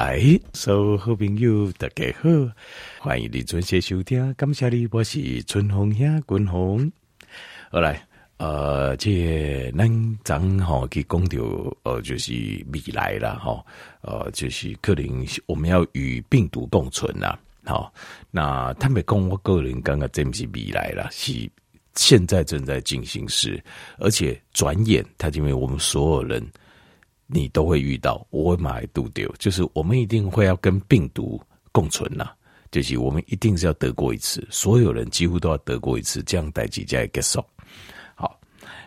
嗨，所有好朋友大家好，欢迎你准时收听，感谢你，我是春风兄君鸿。好来，呃，这咱正好去讲到，呃，就是未来了哈，呃，就是可能我们要与病毒共存呐，好，那他们讲我个人刚刚这不是未来了，是现在正在进行时，而且转眼，他因为我们所有人。你都会遇到，我会买度丢，就是我们一定会要跟病毒共存呐，就是我们一定是要得过一次，所有人几乎都要得过一次，这样代志才会结束。好，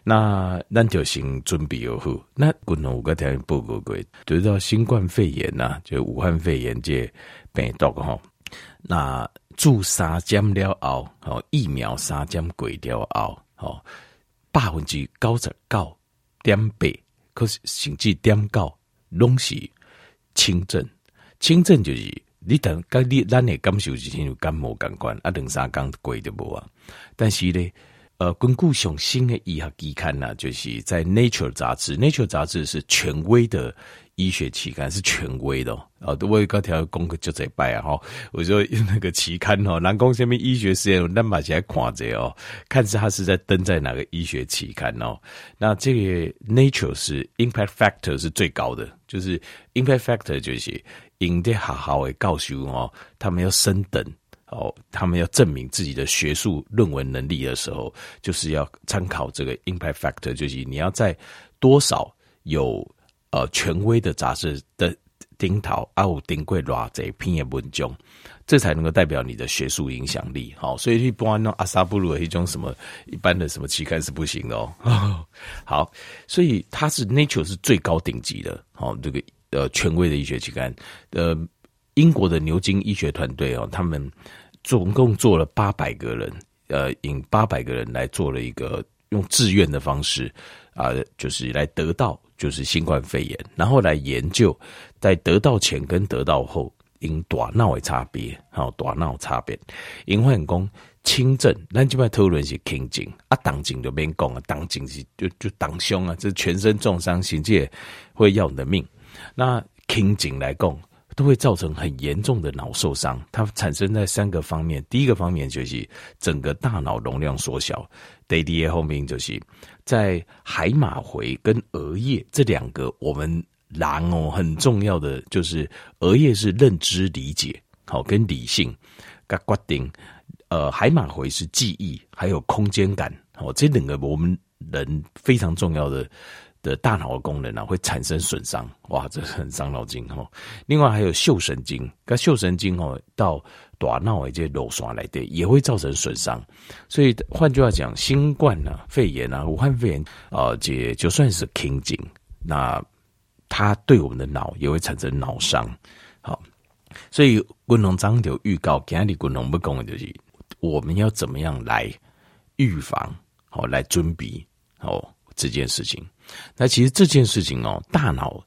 那咱就先准备而后，那可能我个条件报告过，得到新冠肺炎呐，就武汉肺炎这病毒哈，那注三针了后，哦，疫苗三针过了后，哦，百分之九十九点八。可是，甚至点到拢是轻症，轻症就是你等跟你咱的感受就像感冒感官啊，两三天过就无啊。但是呢，呃，根据上新的医学期刊呢，就是在 Nature 杂志，Nature 杂志是权威的。医学期刊是权威的哦，都为各条功课就在拜啊哈。我说那个期刊哦，南宫下面医学实验，那把起来看着哦，看是他是在登在哪个医学期刊哦。那这个 Nature 是 Impact Factor 是最高的，就是 Impact Factor 就是应得好好的告诉哦，他们要升等哦，他们要证明自己的学术论文能力的时候，就是要参考这个 Impact Factor，就是你要在多少有。呃，权威的杂志的顶头啊，有顶过偌济篇的文章，这才能够代表你的学术影响力。好，所以一般那阿萨布鲁的一种什么一般的什么期刊是不行的哦。好，所以它是 Nature 是最高顶级的。好，这个呃权威的医学期刊，呃，英国的牛津医学团队哦，他们总共做了八百个人，呃，引八百个人来做了一个用自愿的方式啊、呃，就是来得到。就是新冠肺炎，然后来研究在得到前跟得到后因大脑的差别，还有大脑差别。因为讲轻症，咱这边讨论是轻症啊，重症就免讲啊，重症是就就当凶啊，这全身重伤，甚至会要你的命。那轻症来讲，都会造成很严重的脑受伤，它产生在三个方面。第一个方面就是整个大脑容量缩小，第二个后面就是。在海马回跟额叶这两个，我们人哦很重要的就是额叶是认知理解，好跟理性，跟决定，呃海马回是记忆还有空间感，哦这两个我们人非常重要的的大脑的功能啊会产生损伤，哇这很伤脑筋哈。另外还有嗅神经，跟嗅神经哦到。大脑的这些脑刷来的也会造成损伤，所以换句话讲，新冠啊、肺炎啊、武汉肺炎啊，这就算是轻症，那它对我们的脑也会产生脑伤。好，所以滚龙章就预告，今日滚龙不讲的就是我们要怎么样来预防，好来准备哦这件事情。那其实这件事情哦，大脑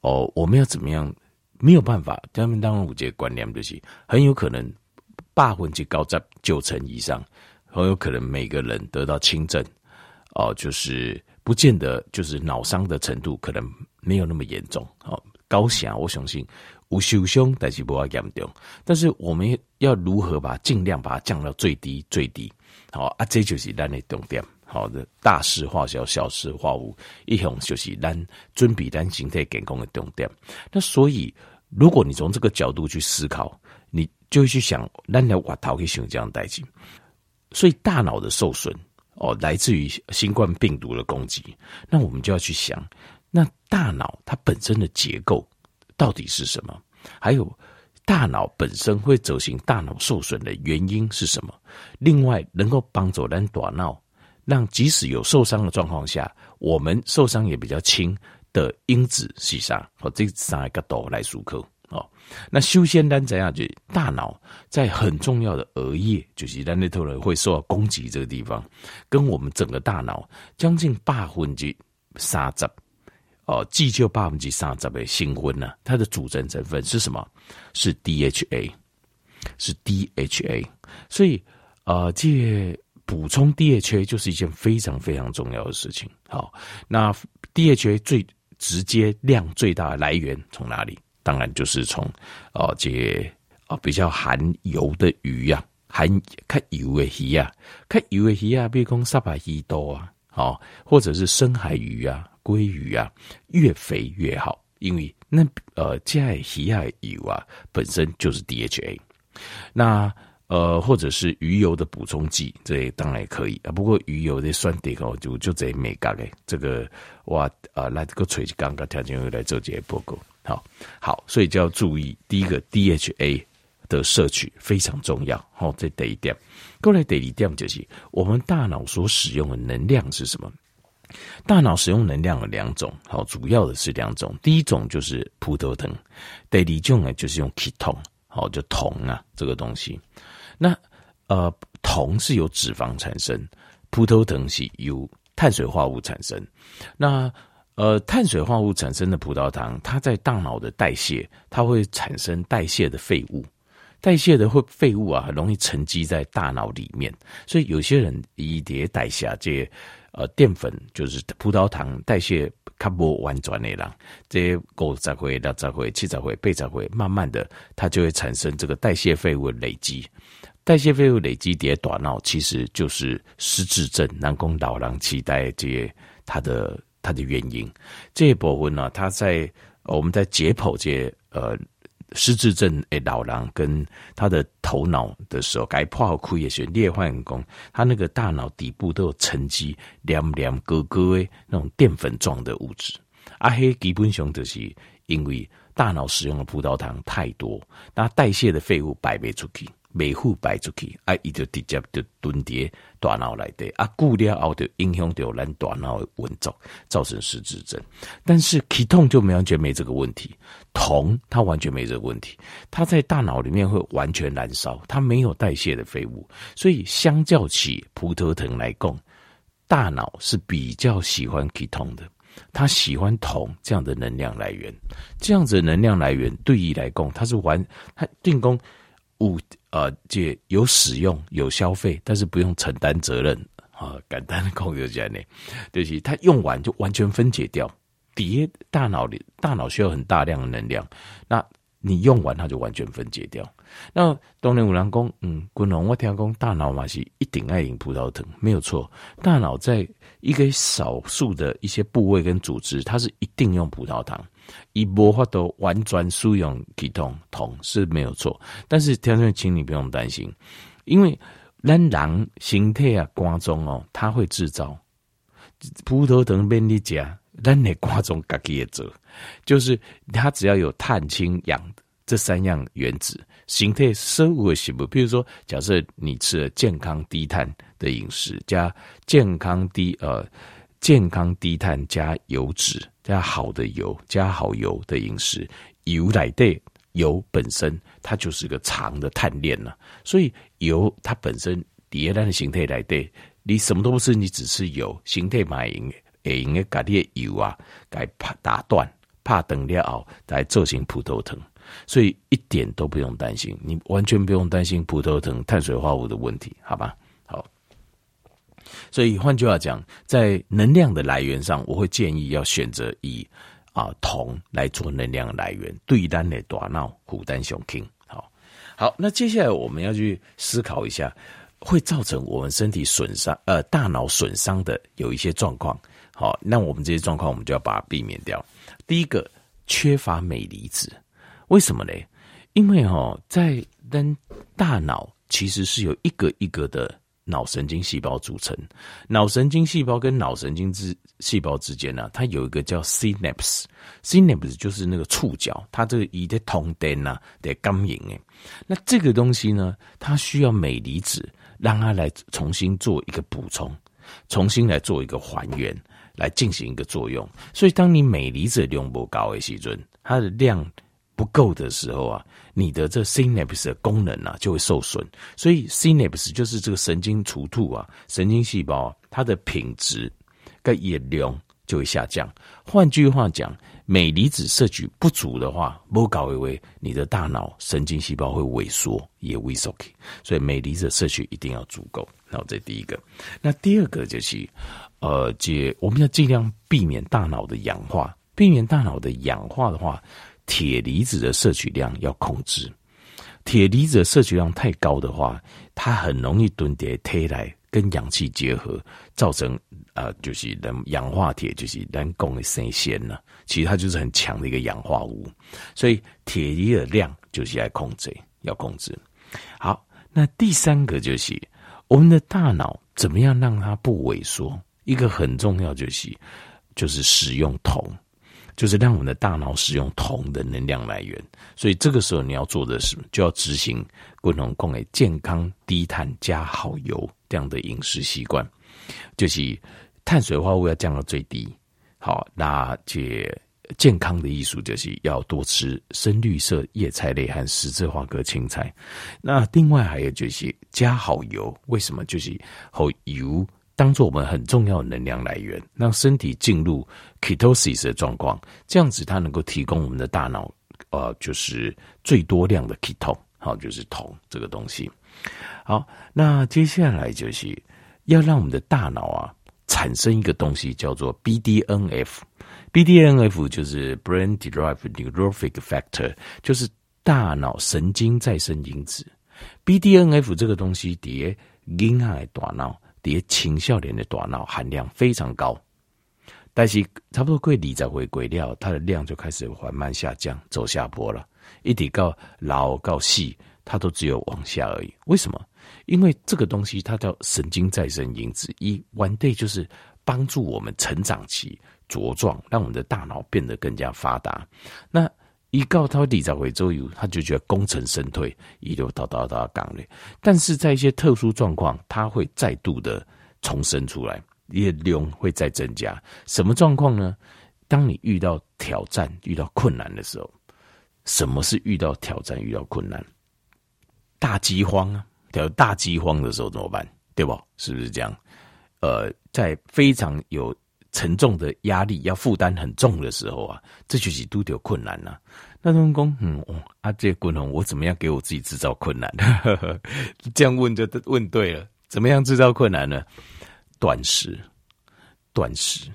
哦，我们要怎么样？没有办法，他们当然有这个观念就是很有可能。百分之高在九成以上，很有可能每个人得到轻症，哦，就是不见得就是脑伤的程度可能没有那么严重，哦，高响我相信无受伤，但是不要严重。但是我们要如何把尽量把它降到最低最低，好啊，这就是咱的重点。好的，大事化小，小事化无，一向就是咱准比咱身体健康的重点。那所以，如果你从这个角度去思考，你。就会去想，咱来挖头去想这样代志，所以大脑的受损哦，来自于新冠病毒的攻击。那我们就要去想，那大脑它本身的结构到底是什么？还有大脑本身会走形，大脑受损的原因是什么？另外，能够帮助咱大脑，让即使有受伤的状况下，我们受伤也比较轻的因子是啥？我这三个都来思考。哦，那修仙丹怎样？就大脑在很重要的额叶，就是咱那头人会受到攻击这个地方，跟我们整个大脑将近八分之三十，哦，即就八分之三十的新婚呢，它的组成成分是什么？是 DHA，是 DHA。所以，呃，这补充 DHA 就是一件非常非常重要的事情。好，那 DHA 最直接量最大的来源从哪里？当然就是从哦这啊比较含油的鱼啊，含较油的鱼啊，较油的鱼啊，比如讲沙巴鱼多啊，好，或者是深海鱼啊、鲑鱼啊，越肥越好，因为那呃这鱼啊油啊本身就是 DHA，那。呃，或者是鱼油的补充剂，这当然也可以啊。不过鱼油的酸点哦，就就这没干嘞。这个哇啊，来这个锤子刚刚条件又来做这些报告，好好，所以就要注意第一个 DHA 的摄取非常重要。好，这第一点。过来第二点就是我们大脑所使用的能量是什么？大脑使用能量有两种，好，主要的是两种。第一种就是葡萄糖，第二种呢就是用 ketone，好，就酮啊这个东西。那呃，酮是由脂肪产生，葡萄糖是由碳水化合物产生。那呃，碳水化合物产生的葡萄糖，它在大脑的代谢，它会产生代谢的废物，代谢的会废物啊，很容易沉积在大脑里面。所以有些人一叠代谢这些呃淀粉，就是葡萄糖代谢卡不完转的人，这些五十回、六十回、七十回、八十回，慢慢的它就会产生这个代谢废物的累积。代谢废物累积叠大脑，其实就是失智症、南宫老人痴呆这些它的它的原因。这一部分呢，它在我们在解剖这些呃失智症诶老狼跟他的头脑的时候，该破开也是裂换工，他那个大脑底部都有沉积黏黏疙疙的那种淀粉状的物质。啊，黑基本上就是因为大脑使用的葡萄糖太多，那代谢的废物排不出去。每户摆出去，啊，伊就直接就蹲叠大脑来的，啊，久了后就影响到咱大脑的运作，造成失智症。但是 ketone 就没完全没这个问题，酮它完全没这个问题，它在大脑里面会完全燃烧，它没有代谢的废物，所以相较起葡萄糖来讲，大脑是比较喜欢 ketone 的，它喜欢铜这样的能量来源，这样子的能量来源对于来讲，它是完它定功物。呃，这有使用有消费，但是不用承担责任啊。简单的讲就这样呢，就是它用完就完全分解掉。底下大脑里，大脑需要很大量的能量，那你用完它就完全分解掉。那当然有人讲，嗯，滚龙我听讲大脑嘛是一定爱饮葡萄糖，没有错。大脑在一个少数的一些部位跟组织，它是一定用葡萄糖。一无法度完全使用 ketone 酮是没有错，但是听众请你不用担心，因为咱人身体啊肝脏哦，它会制造葡萄糖便利加，咱的肝脏自己也做，就是它只要有碳、氢、氧这三样原子，身体所有的食物，比如说假设你吃了健康低碳的饮食，加健康低呃健康低碳加油脂。加好的油，加好油的饮食，油来的油本身它就是个长的碳链呐，所以油它本身叠单的形态来的，你什么都不吃，你只吃油，形态买赢，会用的咖喱油啊，该怕打断，怕等了后来做成葡萄糖，所以一点都不用担心，你完全不用担心葡萄糖碳水化合物的问题，好吧？好所以换句话讲，在能量的来源上，我会建议要选择以啊铜来做能量来源，对单的大脑负担上轻。好，好，那接下来我们要去思考一下，会造成我们身体损伤，呃，大脑损伤的有一些状况。好，那我们这些状况，我们就要把它避免掉。第一个，缺乏镁离子，为什么呢？因为哈，在跟大脑其实是有一个一个的。脑神经细胞组成，脑神经细胞跟脑神经之细胞之间呢、它有一个叫 synapse，synapse 就是那个触角，它这个一的通电呐的感应诶。那这个东西呢，它需要镁离子让它来重新做一个补充，重新来做一个还原，来进行一个作用。所以，当你镁离子量不高的时候，它的量。不够的时候啊，你的这 synapse 的功能啊就会受损，所以 synapse 就是这个神经突触啊，神经细胞，它的品质跟液量就会下降。换句话讲，镁离子摄取不足的话，不搞为为你的大脑神经细胞会萎缩，也萎缩。所以镁离子摄取一定要足够。然后这第一个，那第二个就是，呃，这我们要尽量避免大脑的氧化，避免大脑的氧化的话。铁离子的摄取量要控制。铁离子的摄取量太高的话，它很容易蹲叠推来跟氧气结合，造成呃就是能氧化铁就是人工的生鲜呢。其实它就是很强的一个氧化物，所以铁离的量就是要控制，要控制。好，那第三个就是我们的大脑怎么样让它不萎缩？一个很重要就是就是使用铜。就是让我们的大脑使用铜的能量来源，所以这个时候你要做的是，就要执行共同共诶健康低碳加好油这样的饮食习惯，就是碳水化合物要降到最低。好，那这健康的艺术就是要多吃深绿色叶菜类和十字花科青菜。那另外还有就是加好油，为什么？就是好油。当做我们很重要的能量来源，让身体进入 ketosis 的状况，这样子它能够提供我们的大脑，呃，就是最多量的 keto，好，就是铜这个东西。好，那接下来就是要让我们的大脑啊产生一个东西叫做 BDNF，BDNF 就是 brain derived neurotrophic factor，就是大脑神经再生因子。BDNF 这个东西叠婴孩大脑。叠青少年的大脑含量非常高，但是差不多过二十回归掉，它的量就开始缓慢下降，走下坡了。一直到老到细，它都只有往下而已。为什么？因为这个东西它叫神经再生因子，一 one day 就是帮助我们成长期茁壮，让我们的大脑变得更加发达。那一告他二十回周游，他就觉得功成身退，一路到到到岗位。但是在一些特殊状况，他会再度的重生出来，业量会再增加。什么状况呢？当你遇到挑战、遇到困难的时候，什么是遇到挑战、遇到困难？大饥荒啊！有大饥荒的时候怎么办？对不？是不是这样？呃，在非常有。沉重的压力要负担很重的时候啊，这就是都有困难呐、啊。那东公，嗯，哦啊，这滚龙，我怎么样给我自己制造困难？这样问就问对了。怎么样制造困难呢？断食，断食，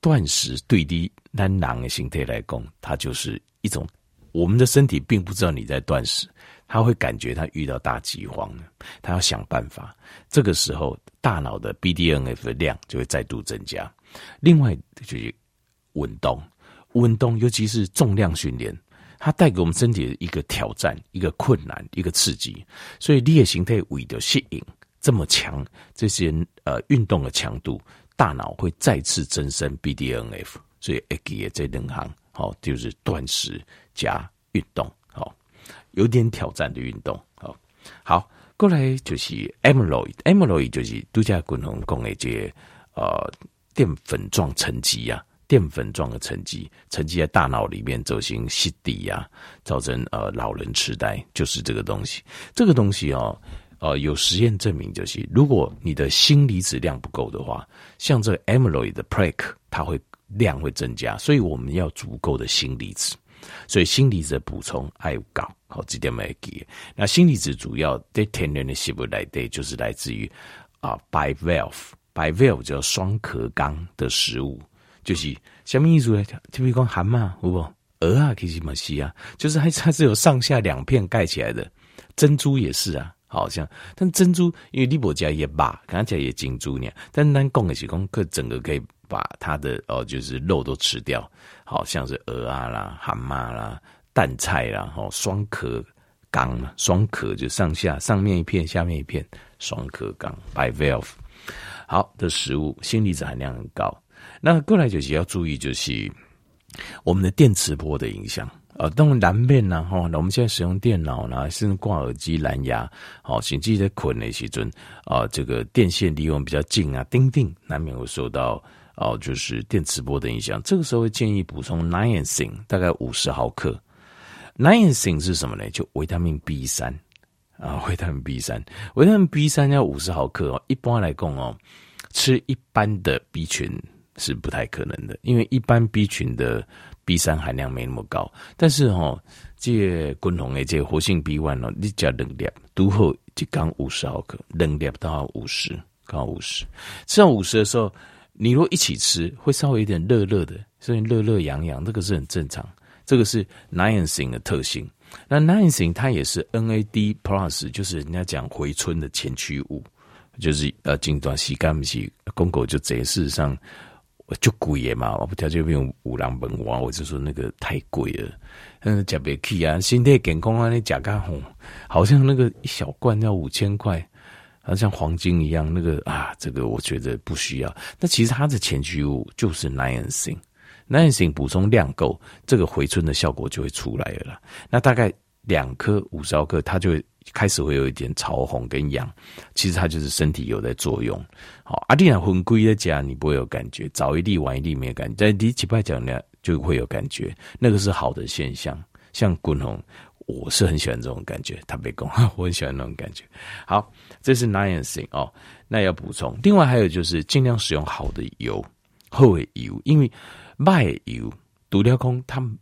断食，对的，单囊的形态来讲，它就是一种我们的身体并不知道你在断食。他会感觉他遇到大饥荒了，他要想办法。这个时候，大脑的 BDNF 的量就会再度增加。另外就是运动，运动尤其是重量训练，它带给我们身体的一个挑战、一个困难、一个刺激。所以，你的形态为的适应这么强，这些呃运动的强度，大脑会再次增生 BDNF。所以，一记这两行好，就是断食加运动。好有点挑战的运动，好，好，过来就是 amyloid，amyloid 就是度假滚龙讲的这呃淀粉状沉积啊，淀粉状的沉积沉积在大脑里面，走形稀底呀，造成呃老人痴呆，就是这个东西。这个东西哦，呃，有实验证明，就是如果你的锌离子量不够的话，像这个 amyloid 的 plaque，它会量会增加，所以我们要足够的锌离子。所以锌离子的补充还有高，好这点没记。那锌离子主要在天然的食物来的，就是来自于啊 by valve bivalve，bivalve 叫双壳纲的食物，就是什么意思呢？就比如讲蛤蟆，有不？鹅啊，其实嘛是啊，就是还它是有上下两片盖起来的。珍珠也是啊，好像，但珍珠因为你不加也罢，刚才也珍珠呢，但单讲的是讲，可整个可以。把它的哦，就是肉都吃掉，好像是鹅啊啦、蛤蟆啦、蛋菜啦，哦，双壳纲嘛，双壳就上下上面一片，下面一片，双壳纲 by valve 好的食物，锌离子含量很高。那过来就是要注意，就是我们的电磁波的影响啊。当然难免呢，哈，那我们现在使用电脑呢，甚至挂耳机、蓝牙，好，甚至在困的时阵啊，这个电线离我们比较近啊，叮叮，难免会受到。哦，就是电磁波的影响。这个时候会建议补充 niacin，大概五十毫克。niacin 是什么呢？就维他命 B 三啊，维他命 B 三，维他命 B 三要五十毫克哦。一般来讲哦，吃一般的 B 群是不太可能的，因为一般 B 群的 B 三含量没那么高。但是哦，这滚龙的这个活性 B one 哦，你加两粒，都好就刚五十毫克，两粒到五十，刚好五十。吃到五十的时候。你如果一起吃，会稍微有点热热的，所以热热痒痒，这个是很正常。这个是 niacin 的特性。那 niacin 它也是 NAD plus，就是人家讲回春的前驱物，就是呃，近段时间不是公狗就这事实上就贵嘛，我不条件用五郎本哇，我就说那个太贵了，嗯，加别去啊，身体健康啊，那价格吼，好像那个一小罐要五千块，好像黄金一样，那个啊，这个我觉得不需要。那其实它的前驱物就是 niacin。Niacin 补充量够，这个回春的效果就会出来了。那大概两颗五十毫克，它就会开始会有一点潮红跟痒，其实它就是身体有在作用。好，阿弟俩混归的家，你不会有感觉，早一粒晚一粒没有感觉，在第几拜讲呢就会有感觉，那个是好的现象。像滚红，我是很喜欢这种感觉，他别讲，我很喜欢那种感觉。好，这是 niacin 哦，那要补充。另外还有就是尽量使用好的油，好的油，因为。卖油独料空，他们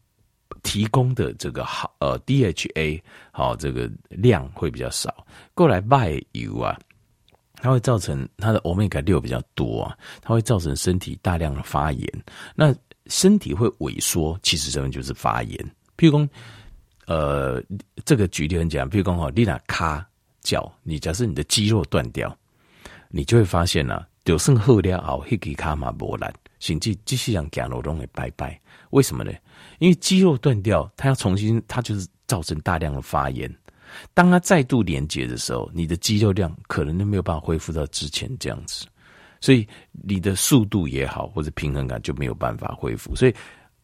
提供的这个好呃 DHA 好这个量会比较少。过来卖油啊，它会造成它的欧米伽六比较多啊，它会造成身体大量的发炎。那身体会萎缩，其实这边就是发炎。譬如说，呃，这个举例很简单，譬如说哈，你那卡脚，你假设你的肌肉断掉，你就会发现啊，就剩后了后，那个卡嘛无力。甚至继续让肌肉都会拜拜，为什么呢？因为肌肉断掉，它要重新，它就是造成大量的发炎。当它再度连接的时候，你的肌肉量可能都没有办法恢复到之前这样子，所以你的速度也好，或者平衡感就没有办法恢复。所以，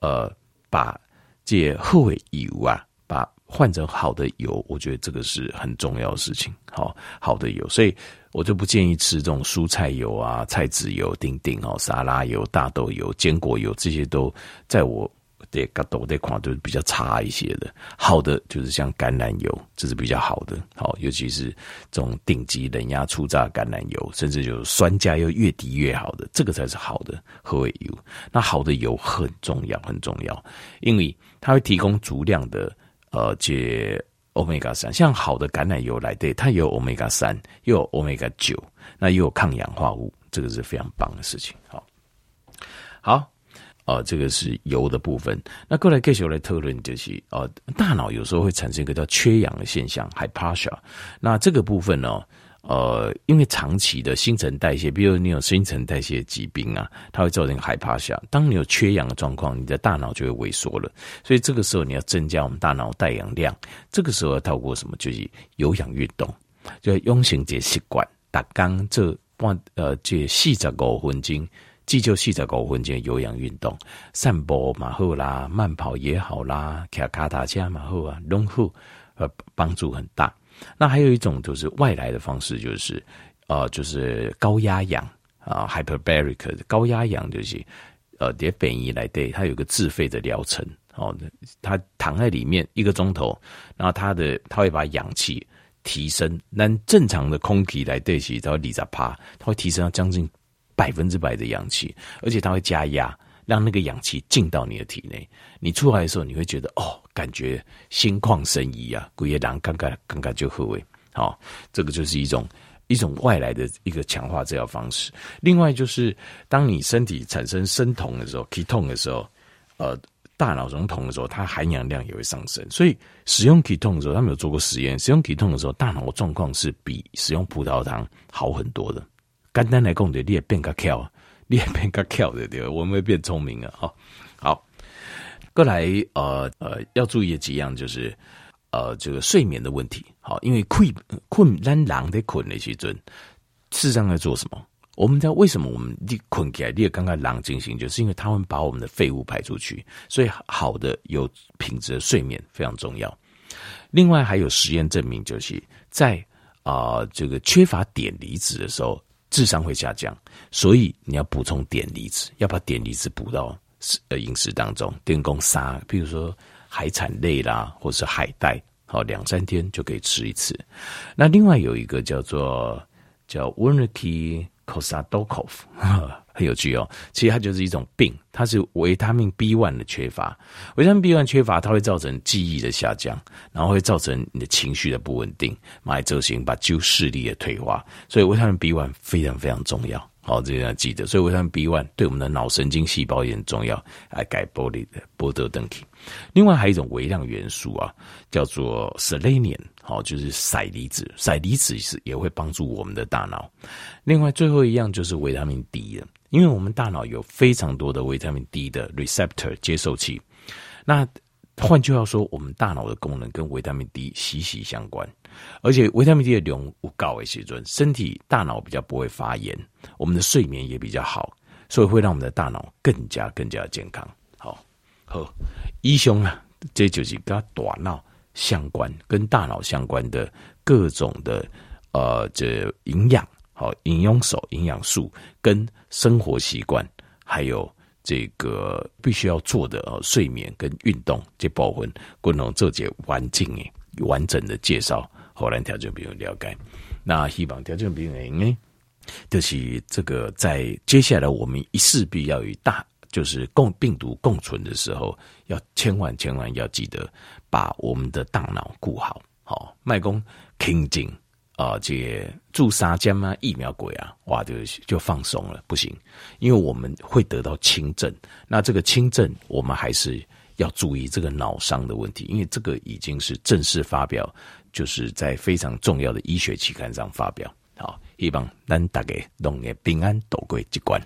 呃，把这后尾油啊，把换成好的油，我觉得这个是很重要的事情。好，好的油，所以。我就不建议吃这种蔬菜油啊、菜籽油、丁丁哦、沙拉油、大豆油、坚果油，这些都在我的角度这块都是比较差一些的。好的就是像橄榄油，这是比较好的。好，尤其是这种顶级冷压初榨橄榄油，甚至就是酸价又越低越好的，这个才是好的何为油。那好的油很重要，很重要，因为它会提供足量的呃这。欧米伽三，像好的橄榄油来对，它有欧米伽三，又有欧米伽九，那又有抗氧化物，这个是非常棒的事情。好，好，呃，这个是油的部分。那过来继续来讨论就是，呃，大脑有时候会产生一个叫缺氧的现象，hypoxia。那这个部分呢？呃，因为长期的新陈代谢，比如你有新陈代谢疾病啊，它会造成害怕下。当你有缺氧的状况，你的大脑就会萎缩了。所以这个时候你要增加我们大脑带氧量。这个时候要透过什么？就是有氧运动，就要养成这习惯。打刚这半呃这四十五分钟，既就四十五分钟有氧运动，散步嘛好啦，慢跑也好啦，骑卡踏车嘛好啊，拢好，呃，帮助很大。那还有一种就是外来的方式，就是呃，就是高压氧啊，hyperbaric 高压氧就是呃，叠苯仪来对，它有个自费的疗程哦，它躺在里面一个钟头，然后它的它会把氧气提升，那正常的空气来对起，它会立在趴，它会提升到将近百分之百的氧气，而且它会加压。让那个氧气进到你的体内，你出来的时候，你会觉得哦，感觉心旷神怡啊，鬼也当刚刚刚刚就合位，好，这个就是一种一种外来的一个强化治疗方式。另外就是，当你身体产生生酮的时候，k 痛的时候，呃，大脑中酮的时候，它含氧量也会上升。所以使用 k 痛的时候，他们有做过实验，使用 k 痛的时候，大脑状况是比使用葡萄糖好很多的。简单来讲，你也变个巧。你也变个巧的对，我们会变聪明了哈。过来呃呃要注意的几样就是呃这个睡眠的问题。好，因为困困让狼的困那些阵，事实上在做什么？我们知道为什么我们一困起来，你也刚刚狼进行，就是因为他们把我们的废物排出去，所以好的有品质的睡眠非常重要。另外还有实验证明，就是在啊、呃、这个缺乏碘离子的时候。智商会下降，所以你要补充碘离子，要把碘离子补到呃饮食当中。电工沙，比如说海产类啦，或是海带，好两三天就可以吃一次。那另外有一个叫做叫 Wernicke Korsakoff 很有趣哦。其实它就是一种病，它是维他命 B one 的缺乏。维他命 B one 缺乏，它会造成记忆的下降，然后会造成你的情绪的不稳定，买执行把旧视力的退化。所以维他命 B one 非常非常重要好，这样记得。所以维他命 B one 对我们的脑神经细胞也很重要，来改玻璃的波德登体。另外还有一种微量元素啊，叫做 selenium，好，就是硒离子。硒离子是也会帮助我们的大脑。另外最后一样就是维他命 D 了，因为我们大脑有非常多的维他命 D 的 receptor 接受器。那换句话说，我们大脑的功能跟维他命 D 息息相关。而且维他命 D 的量不高的时候，身体大脑比较不会发炎，我们的睡眠也比较好，所以会让我们的大脑更加更加健康。好，好，医生啊，这就是跟大脑相关、跟大脑相关的各种的呃这营养，好营养素、营养素跟生活习惯，还有这个必须要做的呃睡眠跟运动这部分，共同做些完整的、完整的介绍。后来调整比较了解，那希望调整比较呢，就是这个在接下来我们一势必要与大就是共病毒共存的时候，要千万千万要记得把我们的大脑顾好，好麦公听紧啊，这住沙江啊疫苗鬼啊，哇就就放松了，不行，因为我们会得到轻症，那这个轻症我们还是要注意这个脑伤的问题，因为这个已经是正式发表。就是在非常重要的医学期刊上发表。好，希望咱大家农业平安度过这关。